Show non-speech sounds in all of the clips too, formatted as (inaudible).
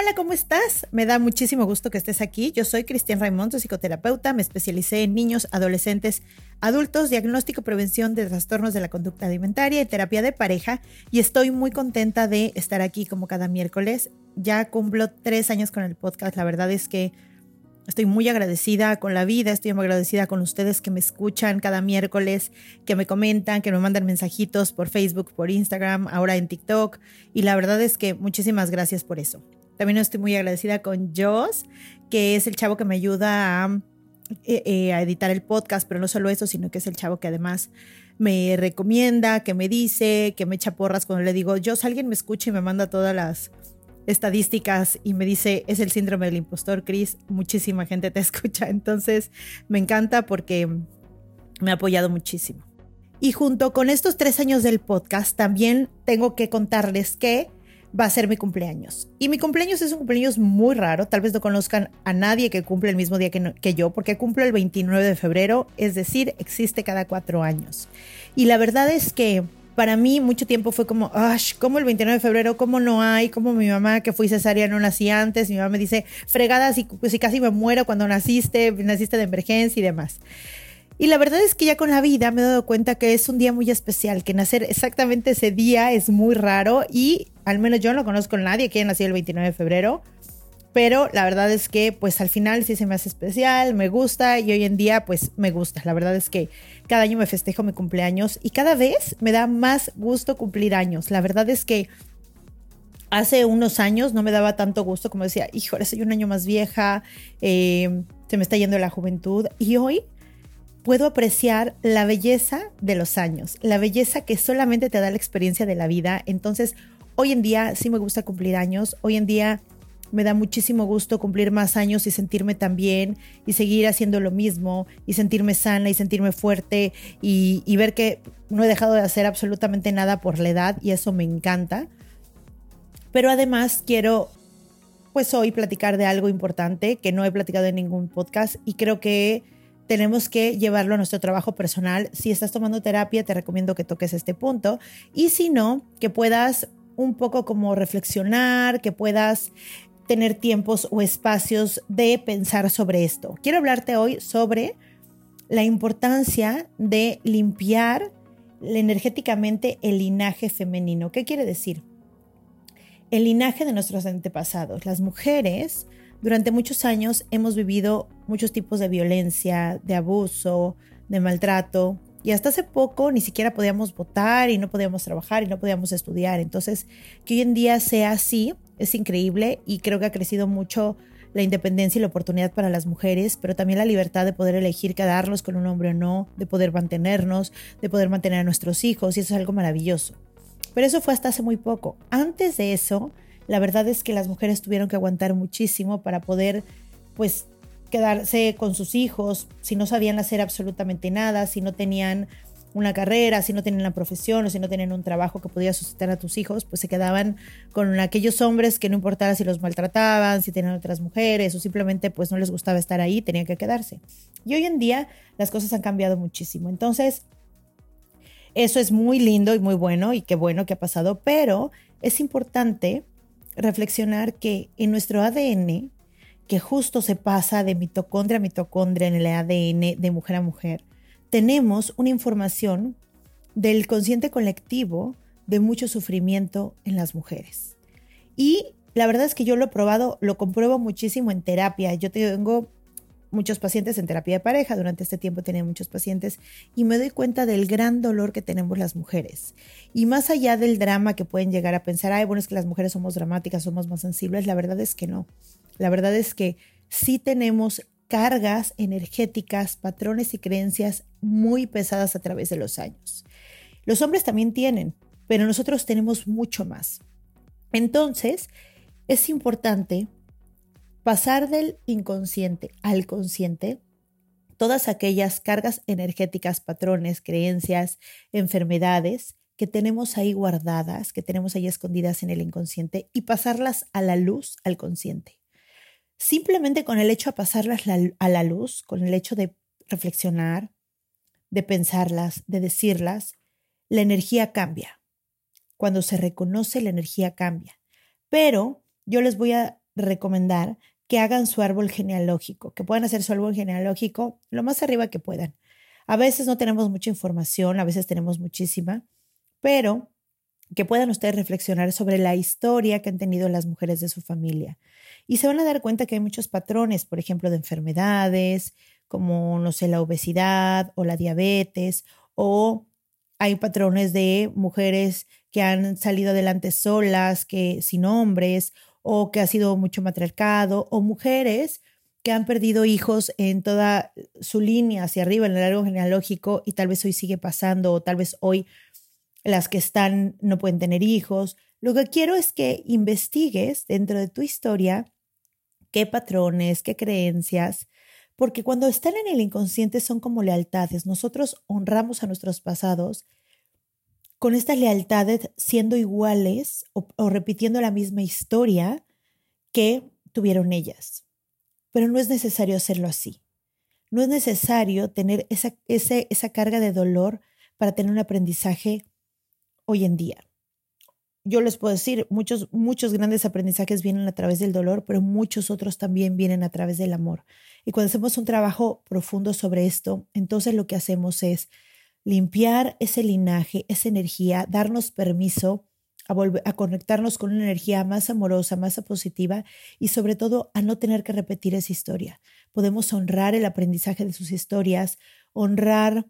Hola, ¿cómo estás? Me da muchísimo gusto que estés aquí. Yo soy Cristian Raimundo, psicoterapeuta. Me especialicé en niños, adolescentes, adultos, diagnóstico prevención de trastornos de la conducta alimentaria y terapia de pareja. Y estoy muy contenta de estar aquí como cada miércoles. Ya cumplo tres años con el podcast. La verdad es que Estoy muy agradecida con la vida, estoy muy agradecida con ustedes que me escuchan cada miércoles, que me comentan, que me mandan mensajitos por Facebook, por Instagram, ahora en TikTok. Y la verdad es que muchísimas gracias por eso. También estoy muy agradecida con Joss, que es el chavo que me ayuda a, eh, eh, a editar el podcast, pero no solo eso, sino que es el chavo que además me recomienda, que me dice, que me echa porras cuando le digo, Joss, alguien me escucha y me manda todas las estadísticas y me dice, es el síndrome del impostor, Chris, muchísima gente te (laughs) escucha, entonces me encanta porque me ha apoyado muchísimo. Y junto con estos tres años del podcast, también tengo que contarles que va a ser mi cumpleaños. Y mi cumpleaños es un cumpleaños muy raro, tal vez no conozcan a nadie que cumple el mismo día que, yo, porque cumplo el 29 de febrero, es decir, existe cada cuatro años. Y la verdad es que para mí mucho tiempo fue como, ¿cómo el 29 de febrero? ¿Cómo no hay? ¿Cómo mi mamá que fui cesárea no nací antes? Mi mamá me dice, fregada, si, si casi me muero cuando naciste, naciste de emergencia y demás. Y la verdad es que ya con la vida me he dado cuenta que es un día muy especial, que nacer exactamente ese día es muy raro y al menos yo no conozco a nadie que haya nacido el 29 de febrero. Pero la verdad es que pues al final sí se me hace especial, me gusta y hoy en día pues me gusta. La verdad es que cada año me festejo mi cumpleaños y cada vez me da más gusto cumplir años. La verdad es que hace unos años no me daba tanto gusto como decía, híjole, soy un año más vieja, eh, se me está yendo la juventud y hoy puedo apreciar la belleza de los años, la belleza que solamente te da la experiencia de la vida. Entonces, hoy en día sí me gusta cumplir años, hoy en día me da muchísimo gusto cumplir más años y sentirme tan bien y seguir haciendo lo mismo y sentirme sana y sentirme fuerte y, y ver que no he dejado de hacer absolutamente nada por la edad y eso me encanta. Pero además quiero pues hoy platicar de algo importante que no he platicado en ningún podcast y creo que tenemos que llevarlo a nuestro trabajo personal. Si estás tomando terapia, te recomiendo que toques este punto. Y si no, que puedas un poco como reflexionar, que puedas tener tiempos o espacios de pensar sobre esto. Quiero hablarte hoy sobre la importancia de limpiar energéticamente el linaje femenino. ¿Qué quiere decir? El linaje de nuestros antepasados. Las mujeres durante muchos años hemos vivido muchos tipos de violencia, de abuso, de maltrato, y hasta hace poco ni siquiera podíamos votar y no podíamos trabajar y no podíamos estudiar. Entonces, que hoy en día sea así es increíble y creo que ha crecido mucho la independencia y la oportunidad para las mujeres, pero también la libertad de poder elegir quedarnos con un hombre o no, de poder mantenernos, de poder mantener a nuestros hijos, y eso es algo maravilloso. Pero eso fue hasta hace muy poco. Antes de eso, la verdad es que las mujeres tuvieron que aguantar muchísimo para poder, pues, quedarse con sus hijos, si no sabían hacer absolutamente nada, si no tenían una carrera, si no tienen una profesión o si no tienen un trabajo que pudiera sustentar a tus hijos, pues se quedaban con aquellos hombres que no importara si los maltrataban, si tenían otras mujeres o simplemente pues no les gustaba estar ahí, tenían que quedarse. Y hoy en día las cosas han cambiado muchísimo. Entonces, eso es muy lindo y muy bueno y qué bueno que ha pasado, pero es importante reflexionar que en nuestro ADN, que justo se pasa de mitocondria a mitocondria en el ADN de mujer a mujer, tenemos una información del consciente colectivo de mucho sufrimiento en las mujeres. Y la verdad es que yo lo he probado, lo compruebo muchísimo en terapia. Yo tengo muchos pacientes en terapia de pareja, durante este tiempo tenía muchos pacientes y me doy cuenta del gran dolor que tenemos las mujeres. Y más allá del drama que pueden llegar a pensar, ay, bueno, es que las mujeres somos dramáticas, somos más sensibles, la verdad es que no. La verdad es que sí tenemos cargas energéticas, patrones y creencias muy pesadas a través de los años. Los hombres también tienen, pero nosotros tenemos mucho más. Entonces, es importante pasar del inconsciente al consciente todas aquellas cargas energéticas, patrones, creencias, enfermedades que tenemos ahí guardadas, que tenemos ahí escondidas en el inconsciente y pasarlas a la luz, al consciente. Simplemente con el hecho de pasarlas a la luz, con el hecho de reflexionar, de pensarlas, de decirlas, la energía cambia. Cuando se reconoce, la energía cambia. Pero yo les voy a recomendar que hagan su árbol genealógico, que puedan hacer su árbol genealógico lo más arriba que puedan. A veces no tenemos mucha información, a veces tenemos muchísima, pero que puedan ustedes reflexionar sobre la historia que han tenido las mujeres de su familia, y se van a dar cuenta que hay muchos patrones, por ejemplo, de enfermedades, como, no sé, la obesidad o la diabetes, o hay patrones de mujeres que han salido adelante solas, que sin hombres, o que ha sido mucho matriarcado, o mujeres que han perdido hijos en toda su línea hacia arriba en el árbol genealógico y tal vez hoy sigue pasando, o tal vez hoy las que están no pueden tener hijos. Lo que quiero es que investigues dentro de tu historia qué patrones, qué creencias, porque cuando están en el inconsciente son como lealtades. Nosotros honramos a nuestros pasados con estas lealtades siendo iguales o, repitiendo la misma historia que tuvieron ellas. Pero no es necesario hacerlo así. No es necesario tener esa, esa carga de dolor para tener un aprendizaje hoy en día yo les puedo decir, muchos, muchos grandes aprendizajes vienen a través del dolor, pero muchos otros también vienen a través del amor. Y cuando hacemos un trabajo profundo sobre esto, entonces lo que hacemos es limpiar ese linaje, esa energía, darnos permiso a, volver, a conectarnos con una energía más amorosa, más positiva y sobre todo a no tener que repetir esa historia. Podemos honrar el aprendizaje de sus historias, honrar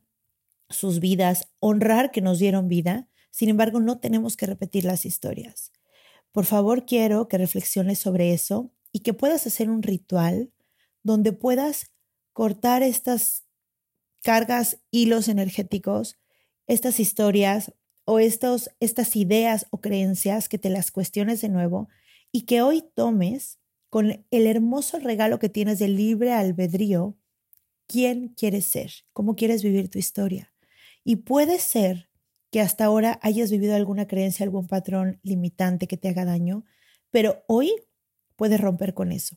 sus vidas, honrar que nos dieron vida sin embargo, no tenemos que repetir las historias. Por favor, quiero que reflexiones sobre eso y que puedas hacer un ritual donde puedas cortar estas cargas, hilos energéticos, estas historias o estos, estas ideas o creencias que te las cuestiones de nuevo y que hoy tomes con el hermoso regalo que tienes del libre albedrío quién quieres ser, cómo quieres vivir tu historia. Y puede ser que hasta ahora hayas vivido alguna creencia, algún patrón limitante que te haga daño, pero hoy puedes romper con eso.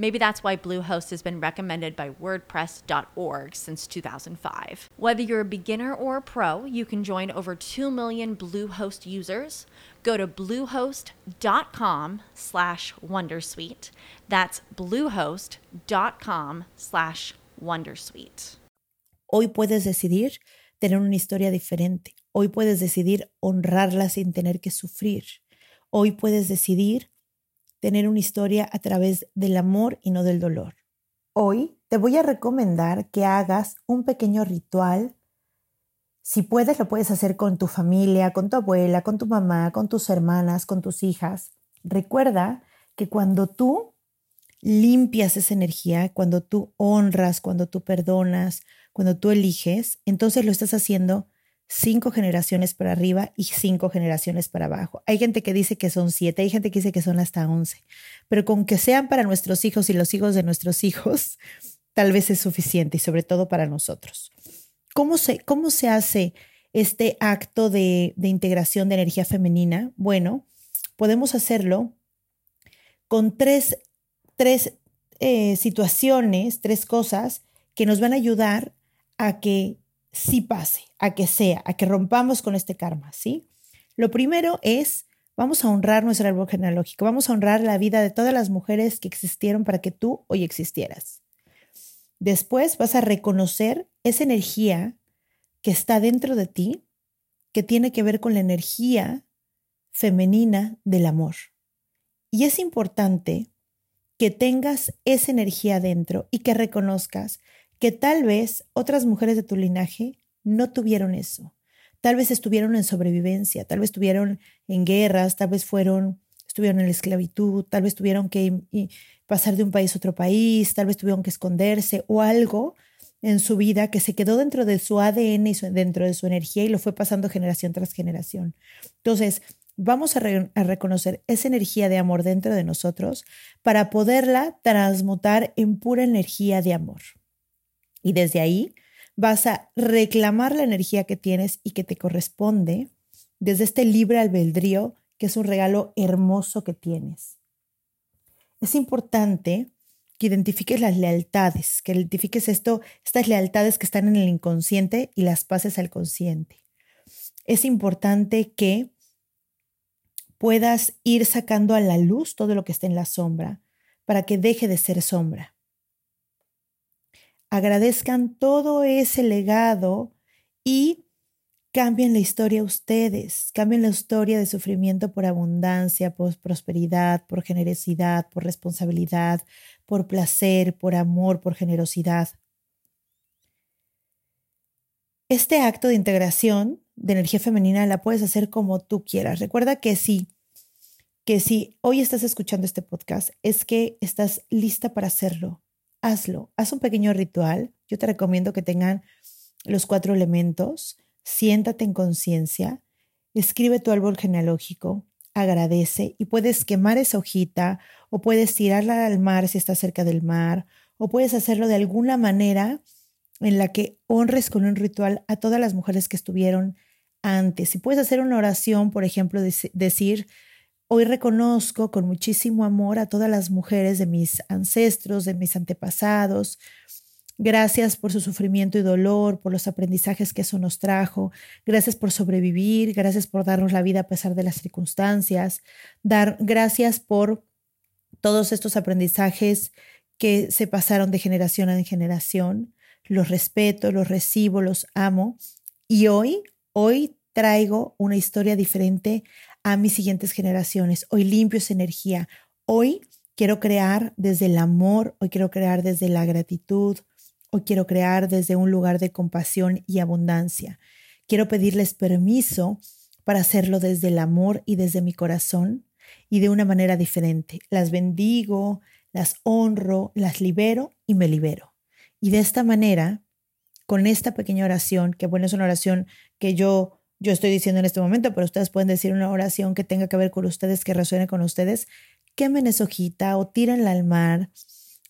Maybe that's why Bluehost has been recommended by WordPress.org since 2005. Whether you're a beginner or a pro, you can join over 2 million Bluehost users. Go to bluehost.com slash Wondersuite. That's bluehost.com slash Wondersuite. Hoy puedes decidir tener una historia diferente. Hoy puedes decidir honrarla sin tener que sufrir. Hoy puedes decidir tener una historia a través del amor y no del dolor. Hoy te voy a recomendar que hagas un pequeño ritual. Si puedes, lo puedes hacer con tu familia, con tu abuela, con tu mamá, con tus hermanas, con tus hijas. Recuerda que cuando tú limpias esa energía, cuando tú honras, cuando tú perdonas, cuando tú eliges, entonces lo estás haciendo cinco generaciones para arriba y cinco generaciones para abajo. Hay gente que dice que son siete, hay gente que dice que son hasta once, pero con que sean para nuestros hijos y los hijos de nuestros (laughs) hijos, tal vez es suficiente y sobre todo para nosotros. ¿Cómo se, cómo se hace este acto de, integración de energía femenina? Bueno, podemos hacerlo con tres, tres eh, situaciones, tres cosas que nos van a ayudar a que sí pase, a que sea, a que rompamos con este karma, ¿sí? Lo primero es, vamos a honrar nuestro árbol genealógico, vamos a honrar la vida de todas las mujeres que existieron para que tú hoy existieras. Después vas a reconocer esa energía que está dentro de ti, que tiene que ver con la energía femenina del amor. Y es importante que tengas esa energía dentro y que reconozcas que tal vez otras mujeres de tu linaje no tuvieron eso. Tal vez estuvieron en sobrevivencia, tal vez estuvieron en guerras, tal vez fueron, estuvieron en la esclavitud, tal vez tuvieron que pasar de un país a otro país, tal vez tuvieron que esconderse o algo en su vida que se quedó dentro de su ADN y dentro de su energía y lo fue pasando generación tras generación. Entonces, vamos a, a, reconocer esa energía de amor dentro de nosotros para poderla transmutar en pura energía de amor. Y desde ahí vas a reclamar la energía que tienes y que te corresponde desde este libre albedrío, que es un regalo hermoso que tienes. Es importante que identifiques las lealtades, que identifiques esto, estas lealtades que están en el inconsciente y las pases al consciente. Es importante que puedas ir sacando a la luz todo lo que está en la sombra para que deje de ser sombra agradezcan todo ese legado y cambien la historia ustedes, cambien la historia de sufrimiento por abundancia, por prosperidad, por generosidad, por responsabilidad, por placer, por amor, por generosidad. Este acto de integración de energía femenina la puedes hacer como tú quieras. Recuerda que si que si hoy estás escuchando este podcast es que estás lista para hacerlo hazlo, haz un pequeño ritual. Yo te recomiendo que tengan los cuatro elementos, siéntate en conciencia, escribe tu árbol genealógico, agradece y puedes quemar esa hojita o puedes tirarla al mar si está cerca del mar o puedes hacerlo de alguna manera en la que honres con un ritual a todas las mujeres que estuvieron antes. Si puedes hacer una oración, por ejemplo, decir, Hoy reconozco con muchísimo amor a todas las mujeres de mis ancestros, de mis antepasados. Gracias por su sufrimiento y dolor, por los aprendizajes que eso nos trajo. Gracias por sobrevivir, gracias por darnos la vida a pesar de las circunstancias. Dar gracias por todos estos aprendizajes que se pasaron de generación en generación. Los respeto, los recibo, los amo. Y hoy, hoy traigo una historia diferente a mis siguientes generaciones. Hoy limpio esa energía. Hoy quiero crear desde el amor, hoy quiero crear desde la gratitud, hoy quiero crear desde un lugar de compasión y abundancia. Quiero pedirles permiso para hacerlo desde el amor y desde mi corazón y de una manera diferente. Las bendigo, las honro, las libero y me libero. Y de esta manera, con esta pequeña oración, que bueno, es una oración que yo yo estoy diciendo en este momento, pero ustedes pueden decir una oración que tenga que ver con ustedes, que resuene con ustedes, quemen esa hojita o tírenla al mar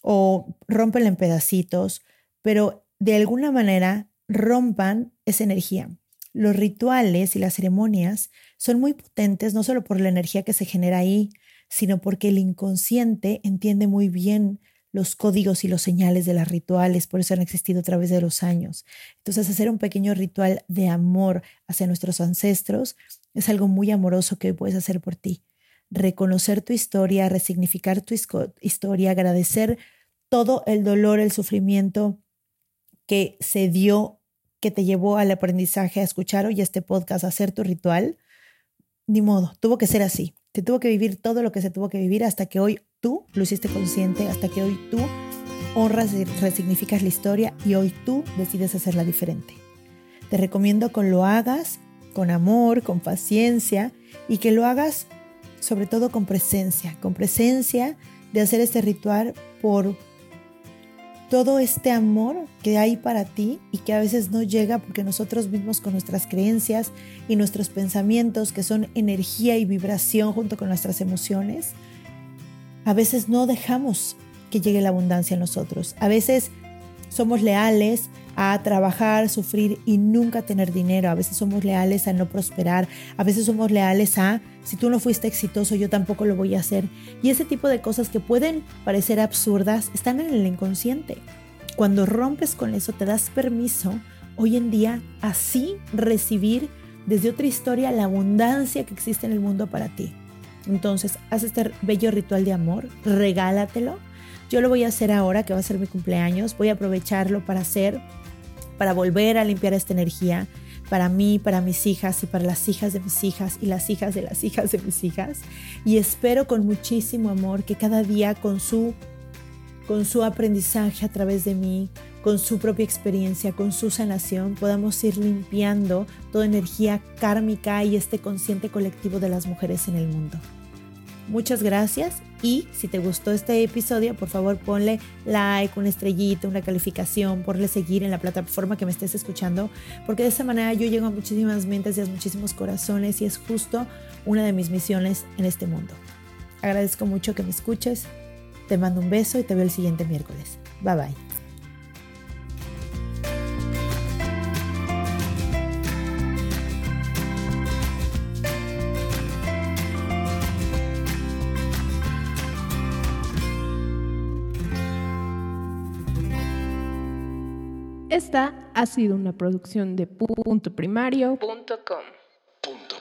o rompenla en pedacitos, pero de alguna manera rompan esa energía. Los rituales y las ceremonias son muy potentes no solo por la energía que se genera ahí, sino porque el inconsciente entiende muy bien los códigos y los señales de las rituales, por eso han existido a través de los años. Entonces, hacer un pequeño ritual de amor hacia nuestros ancestros es algo muy amoroso que puedes hacer por ti. Reconocer tu historia, resignificar tu historia, agradecer todo el dolor, el sufrimiento que se dio, que te llevó al aprendizaje a escuchar hoy este podcast, a hacer tu ritual, ni modo, tuvo que ser así. Te tuvo que vivir todo lo que se tuvo que vivir hasta que hoy tú lo hiciste consciente, hasta que hoy tú honras y resignificas la historia y hoy tú decides hacerla diferente. Te recomiendo que lo hagas con amor, con paciencia y que lo hagas sobre todo con presencia, con presencia de hacer este ritual por todo este amor que hay para ti y que a veces no llega porque nosotros mismos con nuestras creencias y nuestros pensamientos, que son energía y vibración junto con nuestras emociones, a veces no dejamos que llegue la abundancia a nosotros. A veces somos leales a trabajar, sufrir y nunca tener dinero. A veces somos leales a no prosperar. A veces somos leales a, si tú no fuiste exitoso, yo tampoco lo voy a hacer. Y ese tipo de cosas que pueden parecer absurdas están en el inconsciente. Cuando rompes con eso, te das permiso hoy en día así recibir desde otra historia la abundancia que existe en el mundo para ti. Entonces, haz este bello ritual de amor, regálatelo yo lo voy a hacer ahora, que va a ser mi cumpleaños. Voy a aprovecharlo para hacer, para volver a limpiar esta energía para mí, para mis hijas y para las hijas de mis hijas y las hijas de las hijas de mis hijas. Y espero con muchísimo amor que cada día con su, con su aprendizaje a través de mí, con su propia experiencia, con su sanación, podamos ir limpiando toda energía kármica y este consciente colectivo de las mujeres en el mundo. Muchas gracias y si te gustó este episodio, por favor ponle like, una estrellita, una calificación, ponle seguir en la plataforma que me estés escuchando, porque de esa manera yo llego a muchísimas mentes y a muchísimos corazones y es justo una de mis misiones en este mundo. Agradezco mucho que me escuches, te mando un beso y te veo el siguiente miércoles. Bye bye. Esta ha sido una producción de puntoprimario.com. Punto